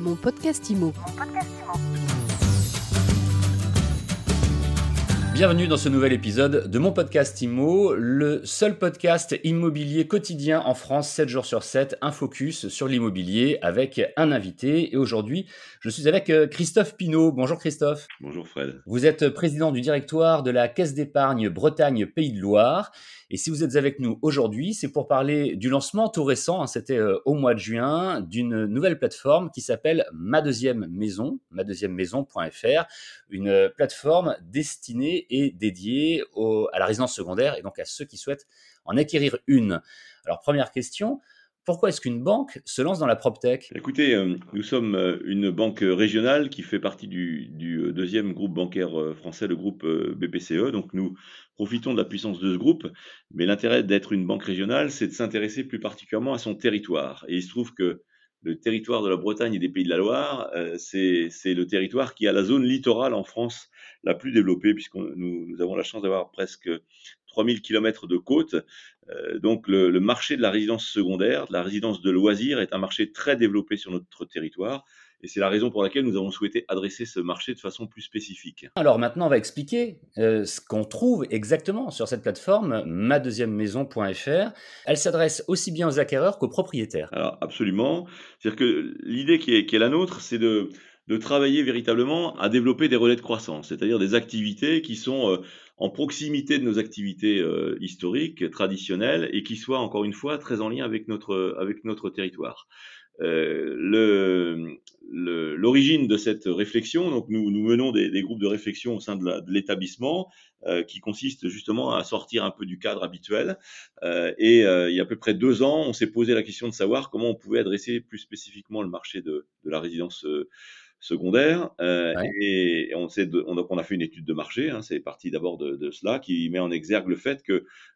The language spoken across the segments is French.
Mon podcast IMO. Bienvenue dans ce nouvel épisode de mon podcast IMO, le seul podcast immobilier quotidien en France, 7 jours sur 7, un focus sur l'immobilier avec un invité. Et aujourd'hui, je suis avec euh, Christophe Pinault. Bonjour Christophe. Bonjour Fred. Vous êtes président du directoire de la Caisse d'épargne Bretagne Pays de Loire. Et si vous êtes avec nous aujourd'hui, c'est pour parler du lancement tout récent, hein, c'était euh, au mois de juin, d'une nouvelle plateforme qui s'appelle Ma Deuxième Maison, madeuxièmemaison.fr, une plateforme destinée et dédiée à la résidence secondaire et donc à ceux qui souhaitent en acquérir une. Alors première question, pourquoi est-ce qu'une banque se lance dans la PropTech? Écoutez, euh, nous sommes euh, une banque régionale qui fait partie du, euh, deuxième groupe bancaire français, le groupe BPCE. Donc nous profitons de la puissance de ce groupe, mais l'intérêt d'être une banque régionale, c'est de s'intéresser plus particulièrement à son territoire. Et il se trouve que le territoire de la Bretagne et des Pays de la Loire, c'est le territoire qui a la zone littorale en France la plus développée, puisque nous, nous avons la chance d'avoir presque 3000 km de côte. Euh, donc le, marché de la résidence secondaire, de la résidence de loisirs est un marché très développé sur notre territoire. Et c'est la raison pour laquelle nous avons souhaité adresser ce marché de façon plus spécifique. Alors maintenant, on va expliquer euh, ce qu'on trouve exactement sur cette plateforme, madeuxièmemaison.fr. Elle s'adresse aussi bien aux acquéreurs qu'aux propriétaires. Alors absolument. C'est-à-dire que l'idée qui est, qui est la nôtre, c'est de, de travailler véritablement à développer des relais de croissance, c'est-à-dire des activités qui sont euh, en proximité de nos activités euh, historiques, traditionnelles, et qui soient encore une fois très en lien avec notre, avec notre territoire. Euh, L'origine de cette réflexion, donc nous, nous menons des, des, groupes de réflexion au sein de l'établissement euh, qui consistent justement à sortir un peu du cadre habituel. Euh, et il y a à peu près deux ans, on s'est posé la question de savoir comment on pouvait adresser plus spécifiquement le marché de, de la résidence secondaire. Euh, et on, sait on, on, a fait une étude de marché, hein, c'est parti d'abord de, cela, qui met en exergue le fait que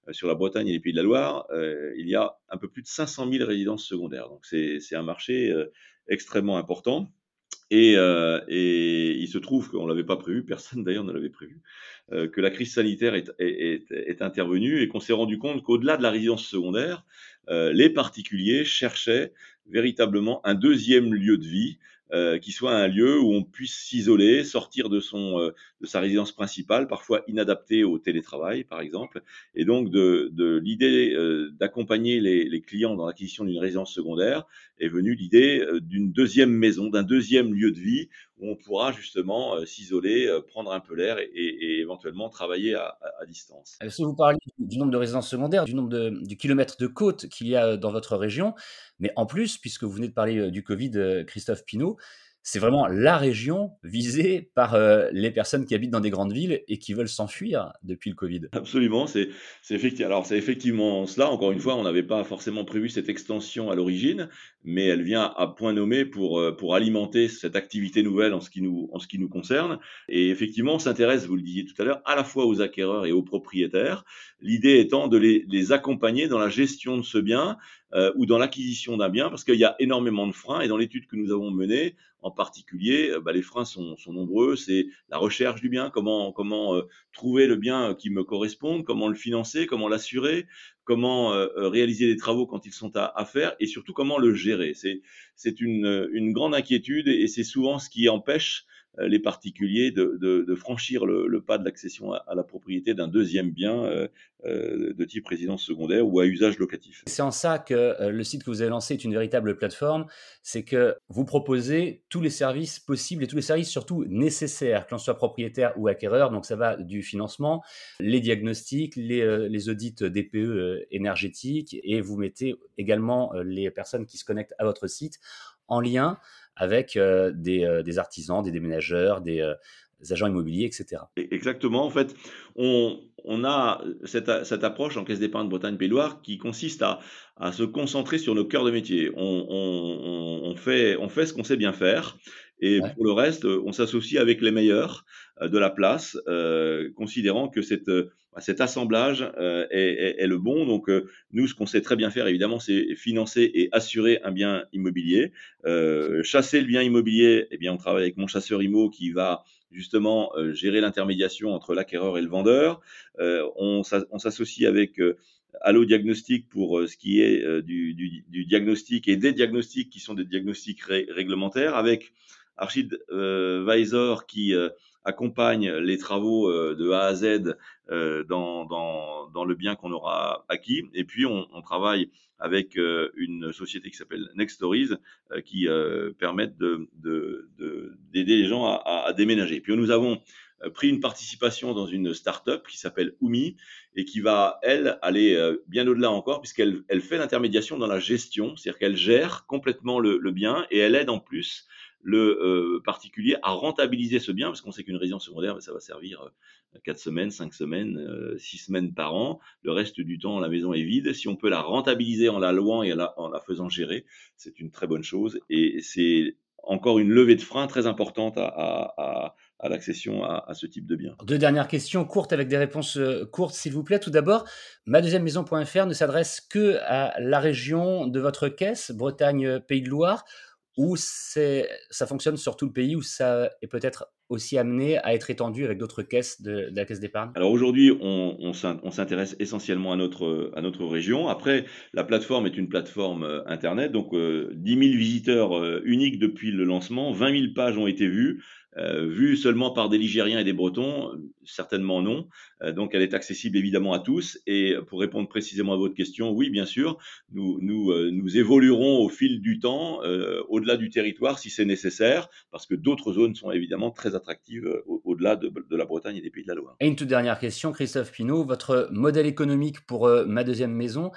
euh, sur la Bretagne et les Pays de la Loire, euh, il y a un peu plus de 500 000 résidences secondaires. Donc c'est un marché euh, extrêmement important. Et, il se trouve qu'on ne l'avait pas prévu, personne d'ailleurs ne l'avait prévu, que la crise sanitaire est, intervenue et qu'on s'est rendu compte qu'au-delà de la résidence secondaire, les particuliers cherchaient véritablement un deuxième lieu de vie euh, qui soit un lieu où on puisse s'isoler, sortir de son euh, de sa résidence principale, parfois inadaptée au télétravail par exemple, et donc de, de l'idée euh, d'accompagner les, les, clients dans l'acquisition d'une résidence secondaire est venue l'idée d'une deuxième maison, d'un deuxième lieu de vie où on pourra justement s'isoler, prendre un peu l'air et, et, éventuellement travailler à, à, distance. Si vous parlez du nombre de résidences secondaires, du nombre de du kilomètre de côte qu'il y a dans votre région, mais en plus, puisque vous venez de parler du Covid, Christophe Pinault, c'est vraiment la région visée par euh, les personnes qui habitent dans des grandes villes et qui veulent s'enfuir depuis le Covid. Absolument, c'est effectivement. Alors c'est effectivement cela. Encore une fois, on n'avait pas forcément prévu cette extension à l'origine, mais elle vient à point nommé pour euh, pour alimenter cette activité nouvelle en ce qui nous en ce qui nous concerne. Et effectivement, on s'intéresse, vous le disiez tout à l'heure, à la fois aux acquéreurs et aux propriétaires. L'idée étant de les, les accompagner dans la gestion de ce bien euh, ou dans l'acquisition d'un bien, parce qu'il y a énormément de freins. Et dans l'étude que nous avons menée, en particulier, euh, bah, les freins sont, sont nombreux. C'est la recherche du bien, comment, comment euh, trouver le bien qui me corresponde, comment le financer, comment l'assurer, comment euh, réaliser les travaux quand ils sont à, à faire, et surtout comment le gérer. C'est une, une grande inquiétude et c'est souvent ce qui empêche euh, les particuliers de, franchir le, pas de l'accession à, la propriété d'un deuxième bien euh, euh, de type résidence secondaire ou à usage locatif. C'est en ça que euh, le site que vous avez lancé est une véritable plateforme, c'est que vous proposez tous les services possibles et tous les services surtout nécessaires, que l'on soit propriétaire ou acquéreur, donc ça va du financement, les diagnostics, les, euh, les audits DPE énergétiques, et vous mettez également les personnes qui se connectent à votre site en lien avec euh, des, euh, des, artisans, des déménageurs, des, euh, agents immobiliers, etc. Exactement. En fait, on, on a cette, cette, approche en caisse d'épargne Bretagne-Pays-Loire qui consiste à, à, se concentrer sur nos cœurs de métier. On fait, on fait ce qu'on sait bien faire. Et ouais. pour le reste, on s'associe avec les meilleurs de la place, euh, considérant que cette cet assemblage est, est, est, le bon. Donc nous, ce qu'on sait très bien faire, évidemment, c'est financer et assurer un bien immobilier. chasser le bien immobilier, eh bien, on travaille avec mon chasseur IMO qui va justement gérer l'intermédiation entre l'acquéreur et le vendeur. on s'associe avec Allo Diagnostic pour euh, ce qui est euh, du, diagnostic et des diagnostics qui sont des diagnostics réglementaires, avec Archid euh, Visor qui accompagne les travaux de A à Z dans, dans, le bien qu'on aura acquis. Et puis, on, travaille avec une société qui s'appelle Next Stories qui permettent d'aider de, de, les gens à, déménager. Puis, nous avons euh, pris une participation dans une start-up qui s'appelle Oumi et qui va, elle, aller euh, bien au-delà encore puisqu'elle elle fait l'intermédiation dans la gestion, c'est-à-dire qu'elle gère complètement le, bien et elle aide en plus le euh, particulier à rentabiliser ce bien parce qu'on sait qu'une résidence secondaire, ça va servir 4 semaines, 5 semaines, 6 semaines par an. Le reste du temps, la maison est vide. Si on peut la rentabiliser en la louant et en la faisant gérer, c'est une très bonne chose et c'est encore une levée de frein très importante à, l'accession à, ce type de bien. Deux dernières questions courtes avec des réponses euh, courtes, s'il vous plaît. Tout d'abord, ma deuxième maison.fr ne s'adresse que à la région de votre caisse, Bretagne, Pays de Loire, ou ça fonctionne sur tout le pays, ou ça est peut-être aussi amené à être étendu avec d'autres caisses de, la caisse d'épargne? Alors aujourd'hui, on, s'intéresse essentiellement à notre, à notre région. Après, la plateforme est une plateforme euh, Internet, donc 10 euh, 000 visiteurs euh, uniques depuis le lancement, 20 000 pages ont été vues. Euh, vue seulement par des Ligériens et des Bretons, certainement non. Euh, donc elle est accessible évidemment à tous. Et pour répondre précisément à votre question, oui, bien sûr, nous, euh, évoluerons au fil du temps, au-delà du territoire si c'est nécessaire, parce que d'autres zones sont évidemment très attractives au-delà de, de, la Bretagne et des Pays de la Loire. Et une toute dernière question, Christophe Pinault, votre modèle économique pour ma deuxième maison,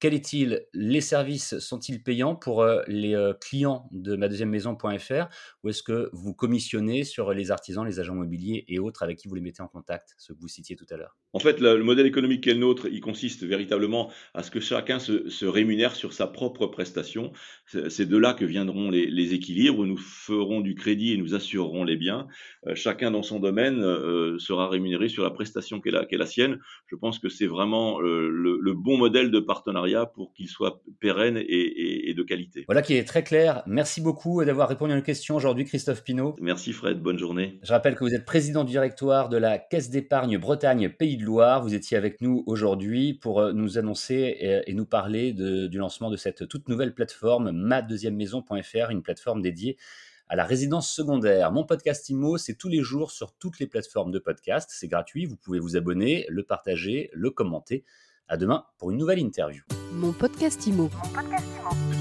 quel est-il Les services sont-ils payants pour euh, les euh, clients de ma deuxième maison.fr ou est-ce que vous commissionnez sur les artisans, les agents immobiliers et autres avec qui vous les mettez en contact, ce que vous citiez tout à l'heure? En fait, le, modèle économique qui est le nôtre, il consiste véritablement à ce que chacun se, rémunère sur sa propre prestation. C'est de là que viendront les, équilibres. Nous ferons du crédit et nous assurerons les biens. Euh, chacun dans son domaine sera rémunéré sur la prestation qui est la, sienne. Je pense que c'est vraiment le bon modèle de partenariat pour qu'il soit pérenne et, de qualité. Voilà qui est très clair. Merci beaucoup d'avoir répondu à une question aujourd'hui, Christophe Pinault. Merci Fred, bonne journée. Je rappelle que vous êtes président du directoire de la Caisse d'épargne Bretagne Pays de Loire. Vous étiez avec nous aujourd'hui pour euh, nous annoncer et, nous parler du lancement de cette toute nouvelle plateforme, ma-deuxième-maison.fr, une plateforme dédiée à la résidence secondaire. Mon podcast IMO, c'est tous les jours sur toutes les plateformes de podcast. C'est gratuit, vous pouvez vous abonner, le partager, le commenter. À demain pour une nouvelle interview. Mon podcast Mon podcast IMO.